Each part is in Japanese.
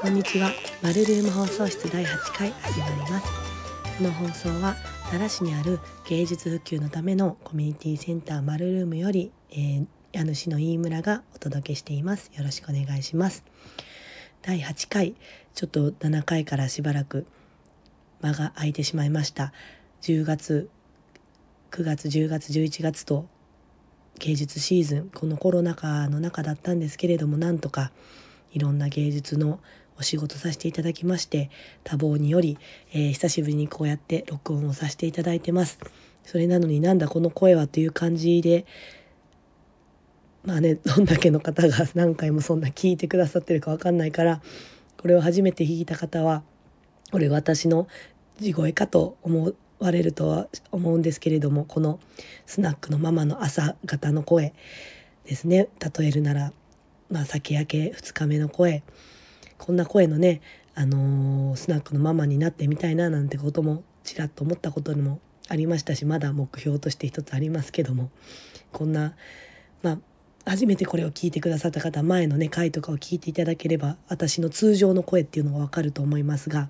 こんにちは。マルルーム放送室第8回始まります。この放送は奈良市にある芸術普及のためのコミュニティセンターマルルームより、えー、家主の飯村がお届けしています。よろしくお願いします。第8回ちょっと7回からしばらく間が空いてしまいました。10月9月10月11月と芸術シーズンこのコロナ禍の中だったんですけれどもなんとかいろんな芸術のお仕事させていただきまして多忙により、えー、久しぶりにこうやって録音をさせていただいてます。それなのになんだこの声はという感じでまあねどんだけの方が何回もそんな聞いてくださってるか分かんないからこれを初めて弾いた方はこれ私の地声かと思われるとは思うんですけれどもこのスナックのママの朝方の声ですね。例えるならまあ、酒焼け2日目の声。こんな声のね、あのー、スナックのママになってみたいななんてこともちらっと思ったことにもありましたしまだ目標として一つありますけどもこんなまあ初めてこれを聞いてくださった方前のね回とかを聞いていただければ私の通常の声っていうのがわかると思いますが、ま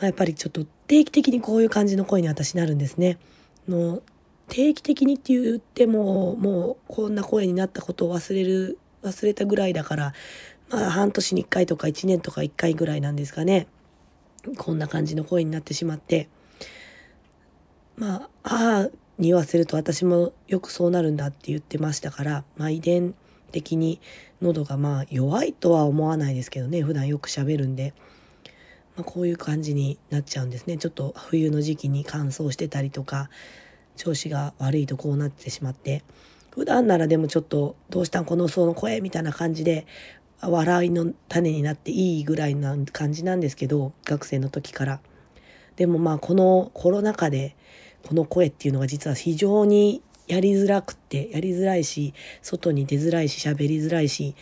あ、やっぱりちょっと定期的にこういう感じの声に私なるんですね。の定期的にって言ってももうこんな声になったことを忘れる忘れたぐらいだから、まあ半年に1回とか1年とか1回ぐらいなんですかね。こんな感じの声になってしまって。まあ、あに言わせると私もよくそうなるんだって言ってましたから、まあ遺伝的に喉がまあ弱いとは思わないですけどね、普段よく喋るんで。まあ、こういう感じになっちゃうんですね。ちょっと冬の時期に乾燥してたりとか、調子が悪いとこうなってしまって。普段ならでもちょっとどうしたんこのその声みたいな感じで笑いの種になっていいぐらいな感じなんですけど学生の時からでもまあこのコロナ禍でこの声っていうのが実は非常にやりづらくってやりづらいし外に出づらいし喋りづらいし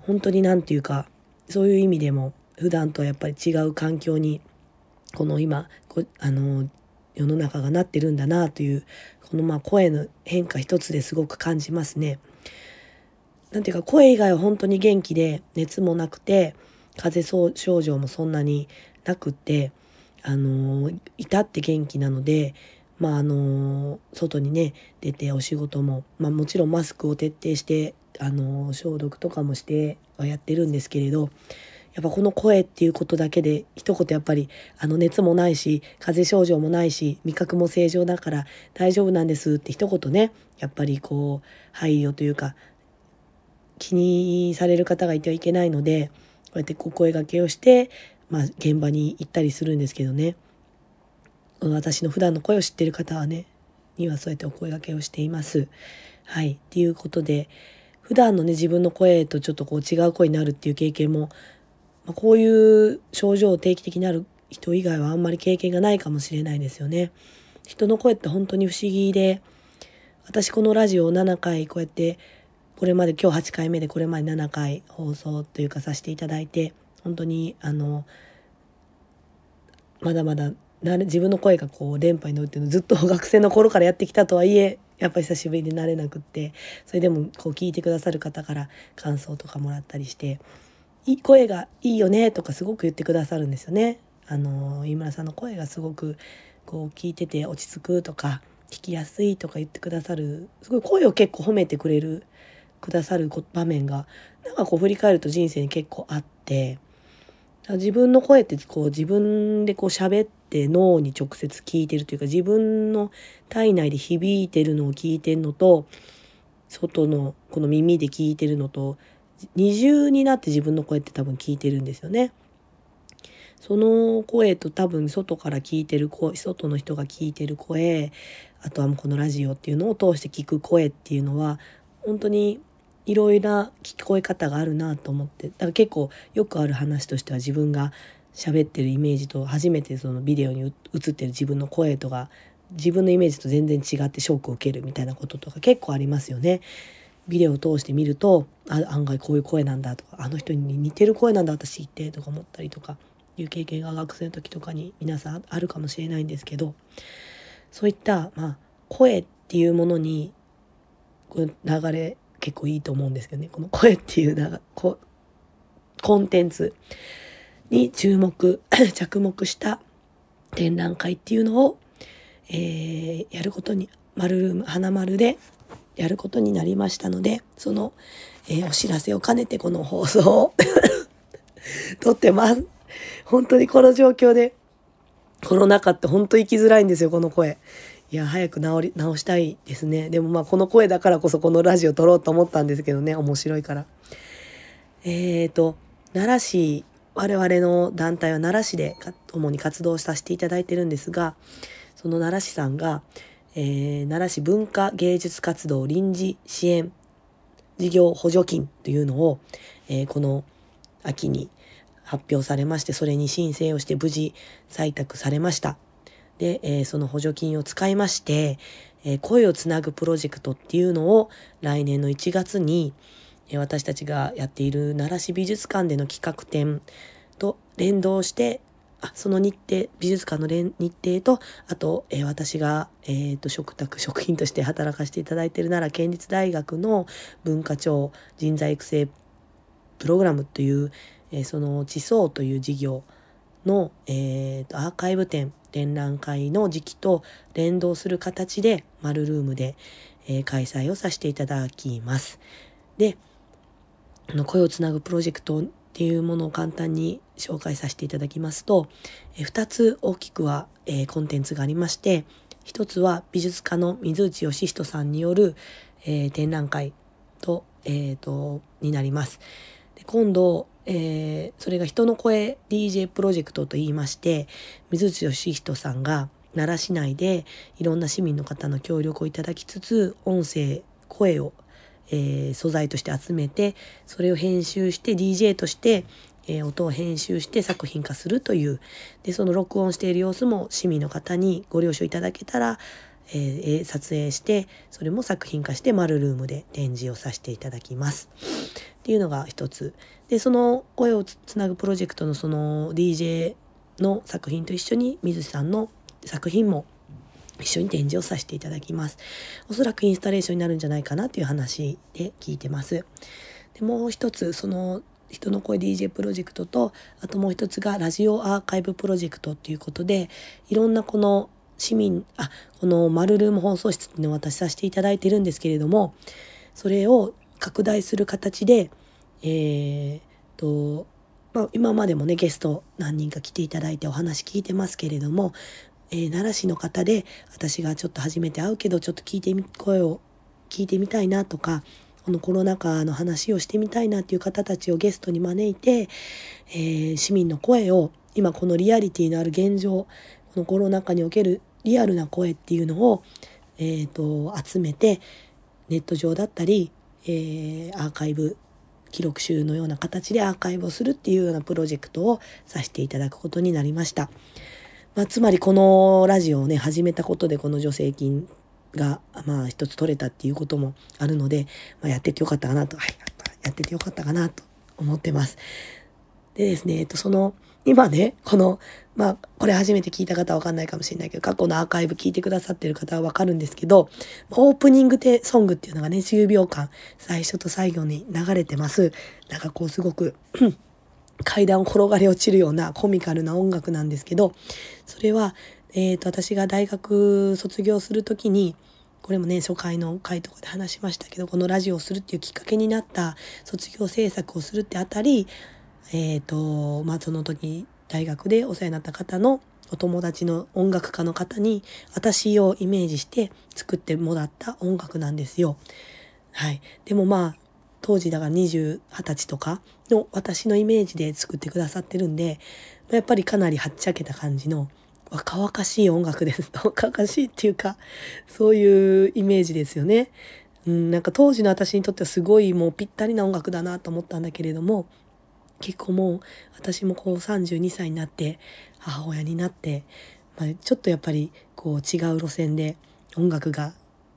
本当に何て言うかそういう意味でも普段とはやっぱり違う環境にこの今あの世の中がなってるんだなというこのまあ声の変化一つですごく感じますね。なんていうか声以外は本当に元気で熱もなくて風邪症状もそんなになくってあの至って元気なのでまああの外にね出てお仕事も、まあ、もちろんマスクを徹底してあの消毒とかもしてはやってるんですけれどやっぱこの声っていうことだけで一言やっぱりあの熱もないし風邪症状もないし味覚も正常だから大丈夫なんですって一言ねやっぱりこう配慮というか気にされる方がいてはいけないのでこうやってお声がけをして、まあ、現場に行ったりするんですけどね私の普段の声を知ってる方はねにはそうやってお声がけをしています。はい。っていうことで普段のね自分の声とちょっとこう違う声になるっていう経験もまあ、こういう症状を定期的にある人以外はあんまり経験がないかもしれないですよね。人の声って本当に不思議で私このラジオを7回こうやってこれまで今日8回目でこれまで7回放送というかさせていただいて本当にあのまだまだ自分の声がこう電波に乗るっていうのずっと学生の頃からやってきたとはいえやっぱり久しぶりになれなくってそれでもこう聞いてくださる方から感想とかもらったりしていい声がいいよねとかすごく言ってくださるんですよね。あの飯村さんの声がすごくこう聞いてて落ち着くとか聞きやすいとか言ってくださるすごい声を結構褒めてくれるくださる場面がなんかこう振り返ると人生に結構あって自分の声ってこう自分でこう喋って脳に直接聞いてるというか自分の体内で響いてるのを聞いてるのと外のこの耳で聞いてるのと二重になって自分の声って多分聞いてるんですよね。その声と多分外から聞いてる声外の人が聞いてる声あとはもうこのラジオっていうのを通して聞く声っていうのは本当にいろいろな聞こえ方があるなと思ってだから結構よくある話としては自分が喋ってるイメージと初めてそのビデオに映ってる自分の声とか自分のイメージと全然違ってショックを受けるみたいなこととか結構ありますよね。ビデオを通して見るとあ案外こういう声なんだとかあの人に似てる声なんだ私ってとか思ったりとかいう経験が学生の時とかに皆さんあるかもしれないんですけどそういった、まあ、声っていうものにこの流れ結構いいと思うんですけどねこの声っていうなこコンテンツに注目 着目した展覧会っていうのを、えー、やることに丸ルーム花丸でやることになりましたのでその、えー、お知らせを兼ねてこの放送を 撮ってます。本当にこの状況でコロナ禍って本当生きづらいんですよこの声。いや早く治り直したいですね。でもまあこの声だからこそこのラジオ撮ろうと思ったんですけどね。面白いから。えーと奈良市我々の団体は奈良市で主に活動させていただいてるんですがその奈良市さんが、えー、奈良市文化芸術活動臨時支援事業補助金というのを、えー、この秋に発表されましてそれに申請をして無事採択されました。で、えー、その補助金を使いまして、えー、声をつなぐプロジェクトっていうのを来年の1月に、えー、私たちがやっている奈良市美術館での企画展と連動してあその日程美術館の日程とあと、えー、私が、えーと、食卓食品として働かせていただいている奈良県立大学の文化庁人材育成プログラムという、えー、その地層という事業の、えーとアーカイブ展展覧会の時期と連動する形でマルルームで、えー、開催をさせていただきます。で、あの声をつなぐプロジェクトっていうものを簡単に紹介させていただきますと、えー、2つ大きくは、えー、コンテンツがありまして、1つは美術家の水内義人さんによる、えー、展覧会と、えーと、になります。で今度、えー、それが人の声 DJ プロジェクトと言いまして水内義人さんが奈良市内でいろんな市民の方の協力をいただきつつ音声声を、えー、素材として集めてそれを編集して DJ として、えー、音を編集して作品化するというでその録音している様子も市民の方にご了承いただけたらえー、撮影してそれも作品化してマルルームで展示をさせていただきます。っていうのが一つ。でその声をつなぐプロジェクトのその DJ の作品と一緒に水さんの作品も一緒に展示をさせていただきます。おそらくインスタレーションになるんじゃないかなという話で聞いてます。でもう一つその人の声 DJ プロジェクトとあともう一つがラジオアーカイブプロジェクトっていうことでいろんなこの市民あこのマルルーム放送室っていうのを私させていただいてるんですけれどもそれを拡大する形で、えー、と、まあ、今までもね、ゲスト何人か来ていただいてお話聞いてますけれども、えー、奈良市の方で私がちょっと初めて会うけど、ちょっと聞いてみ、声を聞いてみたいなとか、このコロナ禍の話をしてみたいなっていう方たちをゲストに招いて、えー、市民の声を今このリアリティのある現状このコロナ禍におけるリアルな声っていうのを、えーと集めてネット上だったりえー、アーカイブ記録集のような形でアーカイブをするっていうようなプロジェクトをさせていただくことになりました。まあ、つまりこのラジオをね始めたことでこの助成金がまあ一つ取れたっていうこともあるので、まあ、やっててよかったかなと、はい、やっててよかったかなと思ってます。でですね、えっと、その今ね、この、まあ、これ初めて聞いた方はわかんないかもしれないけど、過去のアーカイブ聞いてくださってる方はわかるんですけど、オープニングテソングっていうのがね、10秒間、最初と最後に流れてます。なんかこう、すごく階段を転がり落ちるようなコミカルな音楽なんですけど、それは、えっ、ー、と、私が大学卒業するときに、これもね、初回の回とかで話しましたけど、このラジオをするっていうきっかけになった卒業制作をするってあたり、えっ、ー、と、まあ、その時、大学でお世話になった方のお友達の音楽家の方に、私をイメージして作ってもらった音楽なんですよ。はい。でもまあ、当時だから20、20歳とかの私のイメージで作ってくださってるんで、やっぱりかなりはっちゃけた感じの若々しい音楽です。若々しいっていうか、そういうイメージですよね。うん、なんか当時の私にとってはすごいもうぴったりな音楽だなと思ったんだけれども、結構もう私もこう32歳になって母親になって、まあ、ちょっとやっぱりこう違う路線で音楽が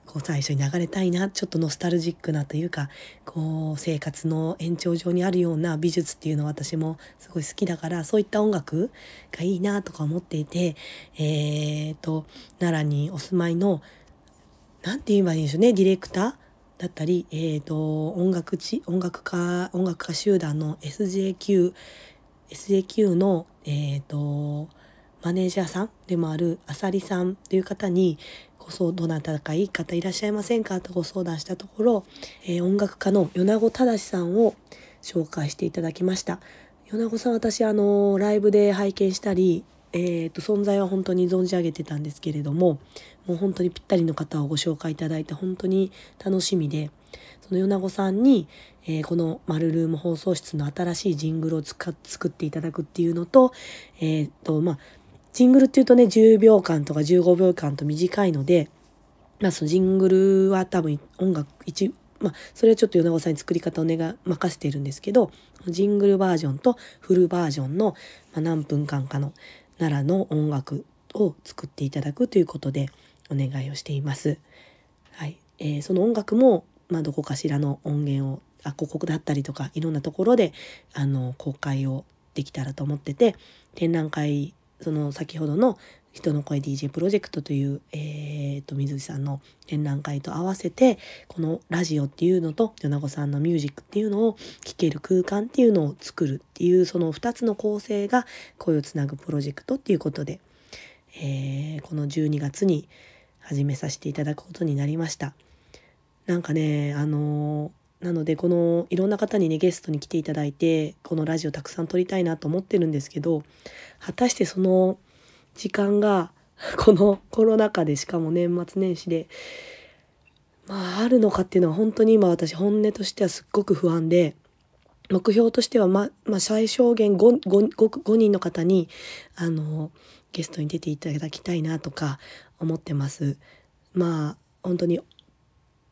こう最初に流れたいなちょっとノスタルジックなというかこう生活の延長上にあるような美術っていうのは私もすごい好きだからそういった音楽がいいなとか思っていてえーと、奈良にお住まいの何て言えばいいんでしょうねディレクターだったり、えーと、音楽ち音楽家音楽家集団の SJQ SJQ の、えーと、マネージャーさんでもあるあさりさんという方にご相どなたかいい方いらっしゃいませんかとご相談したところ、えー、音楽家の米子正さんを紹介していただきました。米子さん私あのライブで拝見したりえーと、存在は本当に存じ上げてたんですけれどももう本当にぴったりの方をご紹介いただいて本当に楽しみでその米子さんに、えー、この「マルルーム放送室」の新しいジングルを作っていただくっていうのと,、えーとまあ、ジングルっていうとね10秒間とか15秒間と短いので、まあ、そのジングルは多分音楽一まあ、それはちょっと米子さんに作り方を願任せているんですけどジングルバージョンとフルバージョンの、まあ、何分間かの奈良の音楽を作っていただくということでお願いをしています。はいえー、その音楽も、まあ、どこかしらの音源をあ広告だったりとかいろんなところであの公開をできたらと思ってて展覧会その先ほどの人の声 DJ プロジェクトという、えーと、水木さんの展覧会と合わせてこのラジオっていうのと米子さんのミュージックっていうのを聴ける空間っていうのを作るっていうその2つの構成が声をつなぐプロジェクトっていうことで、えー、この12月に始めさせていただくことになりました。なんかねあのー、なのでこのいろんな方にねゲストに来ていただいてこのラジオたくさん撮りたいなと思ってるんですけど果たしてその時間が このコロナ禍でしかも年末年始でまああるのかっていうのは本当に今私本音としてはすっごく不安で目標としてはままあ、最小限 5, 5, 5人の方にあのゲストに出ていただきたいなとか思ってます。まあ本当に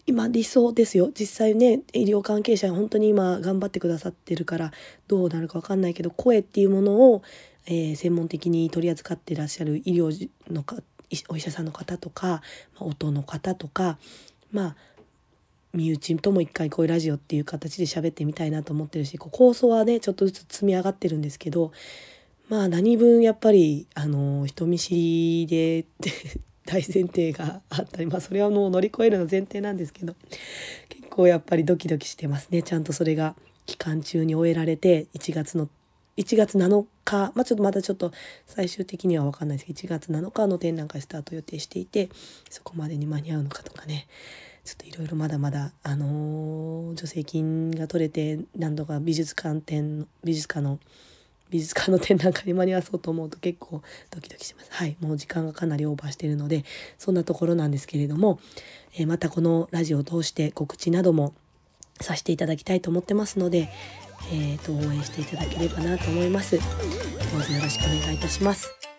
今理想ですよ実際ね医療関係者本当に今頑張ってくださってるからどうなるか分かんないけど声っていうものをえー、専門的に取り扱ってらっしゃる医療のかお医者さんの方とか、まあ、音の方とかまあ身内とも一回こういうラジオっていう形で喋ってみたいなと思ってるしこう構想はねちょっとずつ積み上がってるんですけどまあ何分やっぱりあの人見知りで 大前提があったりまあそれはもう乗り越えるの前提なんですけど結構やっぱりドキドキしてますね。ちゃんとそれが期間中に終えられて1月の1月7日、まあ、ちょっとまだちょっと最終的には分かんないですけど1月7日の展覧会スタート予定していてそこまでに間に合うのかとかねちょっといろいろまだまだあのー、助成金が取れて何度か美術館展美術館の美術館の展覧会に間に合わそうと思うと結構ドキドキします。はい、もう時間がかなりオーバーしているのでそんなところなんですけれども、えー、またこのラジオを通して告知などもさせていただきたいと思ってますので、えーと、応援していただければなと思います。どうぞよろしくお願いいたします。